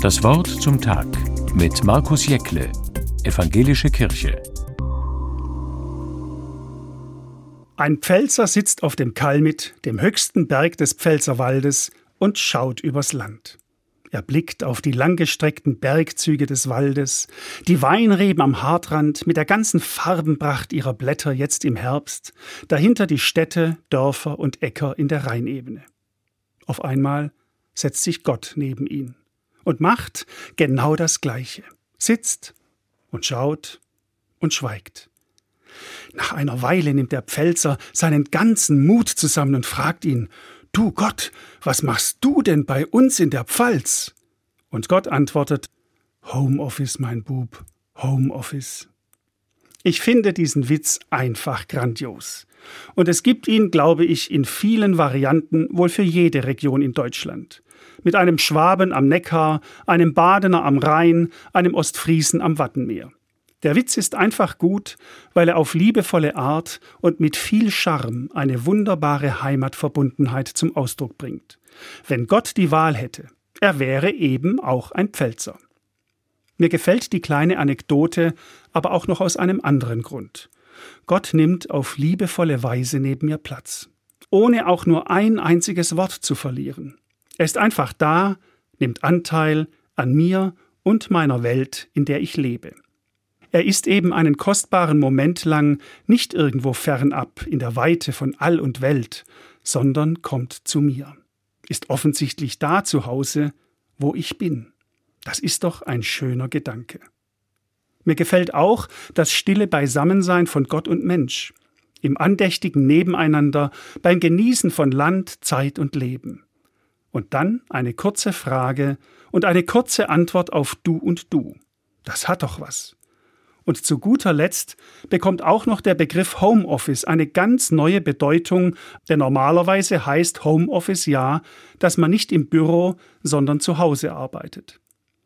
Das Wort zum Tag mit Markus Jäckle, Evangelische Kirche. Ein Pfälzer sitzt auf dem Kalmit, dem höchsten Berg des Pfälzerwaldes, und schaut übers Land. Er blickt auf die langgestreckten Bergzüge des Waldes, die Weinreben am Hartrand mit der ganzen Farbenpracht ihrer Blätter jetzt im Herbst, dahinter die Städte, Dörfer und Äcker in der Rheinebene. Auf einmal setzt sich Gott neben ihn und macht genau das Gleiche, sitzt und schaut und schweigt. Nach einer Weile nimmt der Pfälzer seinen ganzen Mut zusammen und fragt ihn, Du Gott, was machst du denn bei uns in der Pfalz? Und Gott antwortet, Homeoffice, mein Bub, Homeoffice. Ich finde diesen Witz einfach grandios. Und es gibt ihn, glaube ich, in vielen Varianten wohl für jede Region in Deutschland. Mit einem Schwaben am Neckar, einem Badener am Rhein, einem Ostfriesen am Wattenmeer. Der Witz ist einfach gut, weil er auf liebevolle Art und mit viel Charme eine wunderbare Heimatverbundenheit zum Ausdruck bringt. Wenn Gott die Wahl hätte, er wäre eben auch ein Pfälzer. Mir gefällt die kleine Anekdote aber auch noch aus einem anderen Grund. Gott nimmt auf liebevolle Weise neben mir Platz, ohne auch nur ein einziges Wort zu verlieren. Er ist einfach da, nimmt Anteil an mir und meiner Welt, in der ich lebe. Er ist eben einen kostbaren Moment lang nicht irgendwo fernab in der Weite von All und Welt, sondern kommt zu mir, ist offensichtlich da zu Hause, wo ich bin. Das ist doch ein schöner Gedanke. Mir gefällt auch das stille Beisammensein von Gott und Mensch, im andächtigen Nebeneinander, beim Genießen von Land, Zeit und Leben. Und dann eine kurze Frage und eine kurze Antwort auf Du und Du. Das hat doch was. Und zu guter Letzt bekommt auch noch der Begriff Homeoffice eine ganz neue Bedeutung, denn normalerweise heißt Homeoffice ja, dass man nicht im Büro, sondern zu Hause arbeitet.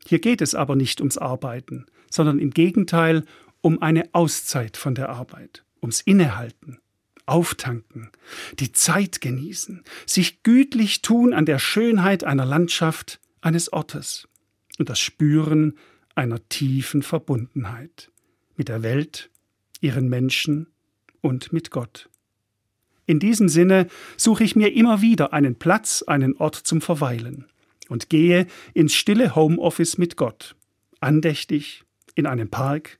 Hier geht es aber nicht ums Arbeiten, sondern im Gegenteil um eine Auszeit von der Arbeit, ums Innehalten, Auftanken, die Zeit genießen, sich gütlich tun an der Schönheit einer Landschaft, eines Ortes und das Spüren einer tiefen Verbundenheit mit der Welt, ihren Menschen und mit Gott. In diesem Sinne suche ich mir immer wieder einen Platz, einen Ort zum Verweilen und gehe ins stille Homeoffice mit Gott, andächtig, in einem Park,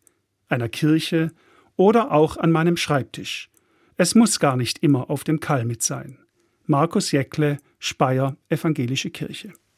einer Kirche oder auch an meinem Schreibtisch. Es muss gar nicht immer auf dem Kalmit sein. Markus Jäckle, Speyer, Evangelische Kirche.